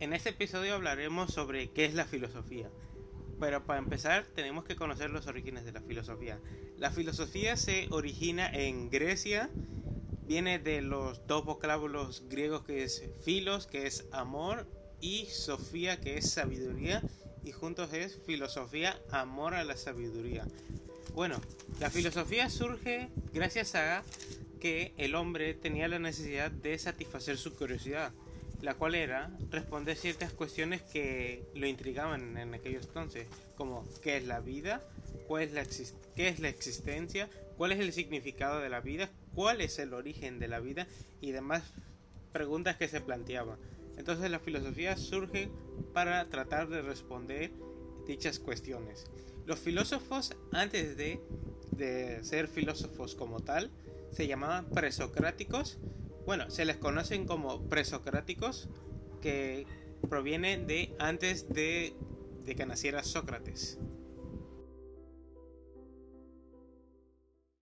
En este episodio hablaremos sobre qué es la filosofía. Pero para empezar tenemos que conocer los orígenes de la filosofía. La filosofía se origina en Grecia, viene de los dos vocábulos griegos que es filos, que es amor, y sofía, que es sabiduría, y juntos es filosofía, amor a la sabiduría. Bueno, la filosofía surge gracias a que el hombre tenía la necesidad de satisfacer su curiosidad la cual era responder ciertas cuestiones que lo intrigaban en aquellos entonces, como qué es la vida, cuál es la qué es la existencia, cuál es el significado de la vida, cuál es el origen de la vida y demás preguntas que se planteaban. Entonces la filosofía surge para tratar de responder dichas cuestiones. Los filósofos antes de, de ser filósofos como tal se llamaban presocráticos bueno, se les conocen como presocráticos, que provienen de antes de, de que naciera Sócrates.